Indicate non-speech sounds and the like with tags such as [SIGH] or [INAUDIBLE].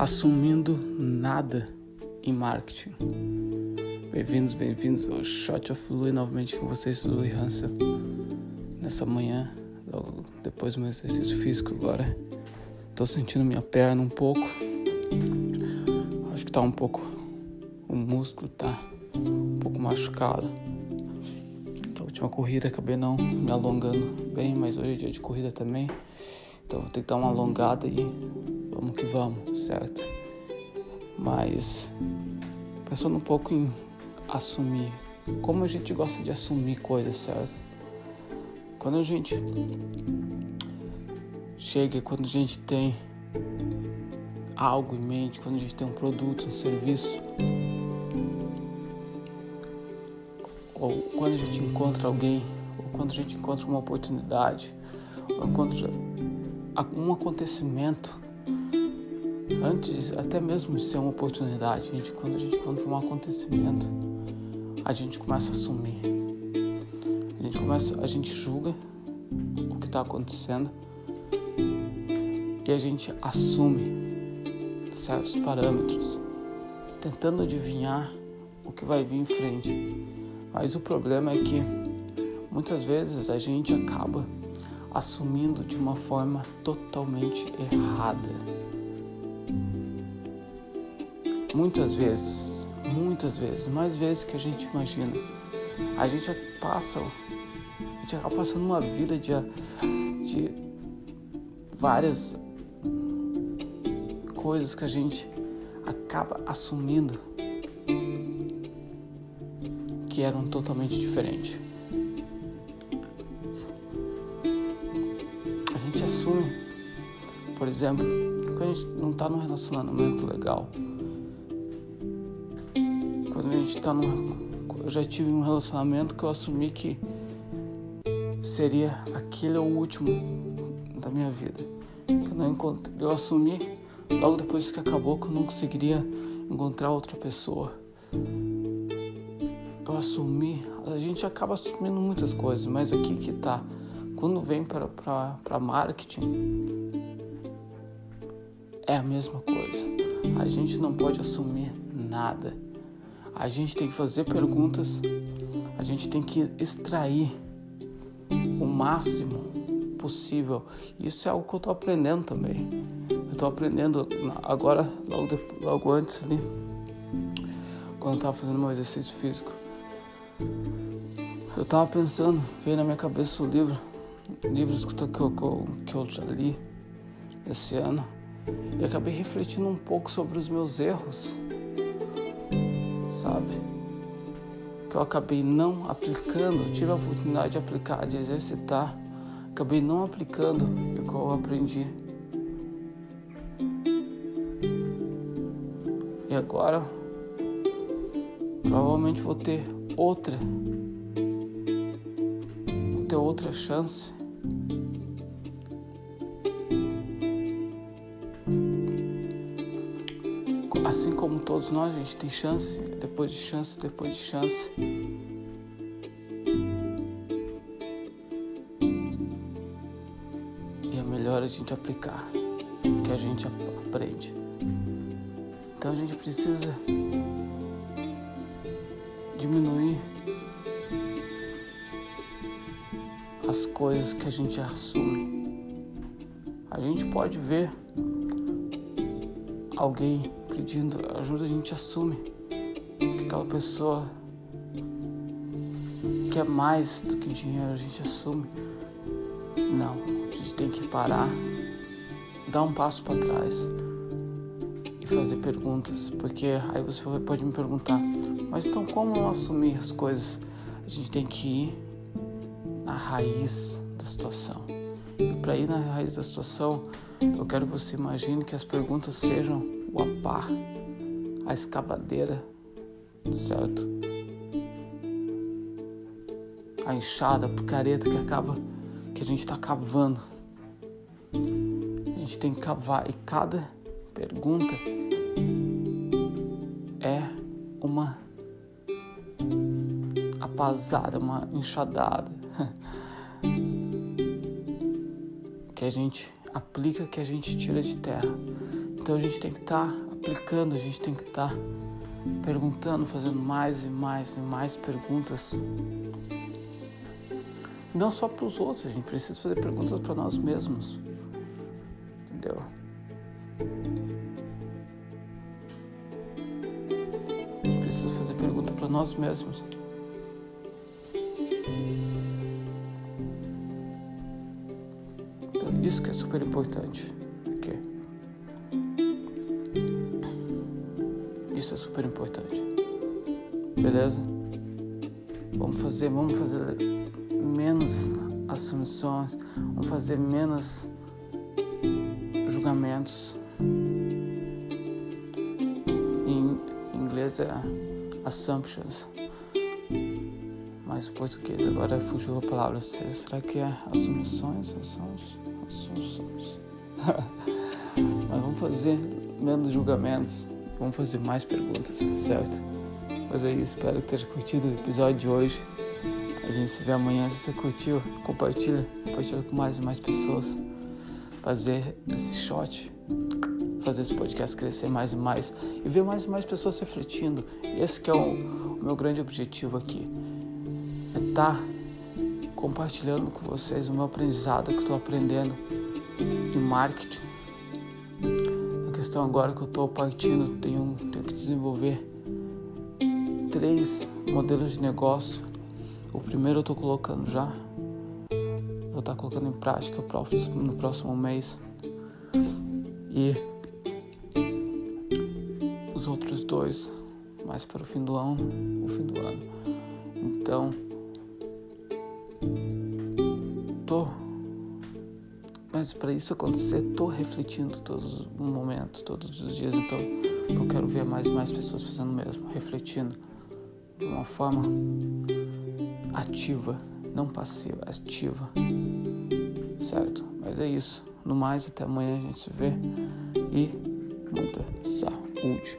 assumindo nada em marketing. Bem-vindos, bem-vindos ao Shot of Lui, novamente com vocês, Lui Hansel. Nessa manhã, logo depois do meu exercício físico agora, tô sentindo minha perna um pouco. Acho que tá um pouco, o músculo tá um pouco machucado. Da última corrida acabei não me alongando bem, mas hoje é dia de corrida também. Então vou dar uma alongada e vamos que vamos, certo? Mas pensando um pouco em assumir, como a gente gosta de assumir coisas, certo? Quando a gente chega, quando a gente tem algo em mente, quando a gente tem um produto, um serviço, ou quando a gente encontra alguém, ou quando a gente encontra uma oportunidade, ou encontra um acontecimento antes até mesmo de ser uma oportunidade, a gente, quando a gente encontra um acontecimento, a gente começa a assumir. A gente começa, a gente julga o que está acontecendo e a gente assume certos parâmetros, tentando adivinhar o que vai vir em frente. Mas o problema é que muitas vezes a gente acaba assumindo de uma forma totalmente errada. Muitas vezes, muitas vezes, mais vezes que a gente imagina, a gente passa, a gente acaba passando uma vida de, de várias coisas que a gente acaba assumindo que eram totalmente diferentes. gente assume, por exemplo, quando a gente não está num relacionamento legal, quando a gente está num. Eu já tive um relacionamento que eu assumi que seria aquele o último da minha vida. Que eu, não encontrei, eu assumi logo depois que acabou que eu não conseguiria encontrar outra pessoa. Eu assumi, a gente acaba assumindo muitas coisas, mas aqui que está quando vem para marketing, é a mesma coisa. A gente não pode assumir nada. A gente tem que fazer perguntas, a gente tem que extrair o máximo possível. Isso é algo que eu estou aprendendo também. Eu estou aprendendo agora, logo, logo antes ali, quando eu estava fazendo meu exercício físico. Eu estava pensando, veio na minha cabeça o livro livros que eu, que eu já li esse ano e acabei refletindo um pouco sobre os meus erros, sabe? Que eu acabei não aplicando, tive a oportunidade de aplicar, de exercitar, acabei não aplicando o que eu aprendi. E agora, provavelmente vou ter outra, vou ter outra chance Assim como todos nós, a gente tem chance, depois de chance, depois de chance. E é melhor a gente aplicar o que a gente aprende. Então a gente precisa diminuir as coisas que a gente assume. A gente pode ver alguém pedindo ajuda, a gente assume que aquela pessoa quer mais do que dinheiro, a gente assume. Não, a gente tem que parar, dar um passo para trás e fazer perguntas, porque aí você pode me perguntar, mas então como não assumir as coisas? A gente tem que ir na raiz da situação. E para ir na raiz da situação, eu quero que você imagine que as perguntas sejam o apar, a escavadeira, certo? A enxada, a picareta que acaba, que a gente está cavando. A gente tem que cavar e cada pergunta é uma apazada, uma enxadada. [LAUGHS] que a gente aplica, que a gente tira de terra. Então a gente tem que estar tá aplicando, a gente tem que estar tá perguntando, fazendo mais e mais e mais perguntas. Não só para os outros, a gente precisa fazer perguntas para nós mesmos. Entendeu? A gente precisa fazer pergunta para nós mesmos. Então, isso que é super importante. Isso é super importante. Beleza? Vamos fazer, vamos fazer menos assunções, vamos fazer menos julgamentos. Em inglês é assumptions. Mas português agora fugiu a palavra. Será que é assunções? Assunções. [LAUGHS] Mas vamos fazer menos julgamentos. Vamos fazer mais perguntas, certo? Mas aí, espero que tenha curtido o episódio de hoje. A gente se vê amanhã. Se você curtiu, compartilha. Compartilha com mais e mais pessoas. Fazer esse shot. Fazer esse podcast crescer mais e mais. E ver mais e mais pessoas refletindo. Esse que é o, o meu grande objetivo aqui. É estar tá compartilhando com vocês o meu aprendizado que estou aprendendo em marketing questão agora que eu estou partindo, tenho, tenho que desenvolver três modelos de negócio. O primeiro eu estou colocando já, vou estar tá colocando em prática no próximo mês. E os outros dois mais para o fim do ano, o fim do ano. Então, tô mas para isso acontecer, estou refletindo todos os momentos, todos os dias. Então, eu quero ver mais e mais pessoas fazendo o mesmo, refletindo de uma forma ativa, não passiva, ativa. Certo? Mas é isso. No mais, até amanhã a gente se vê e muita saúde.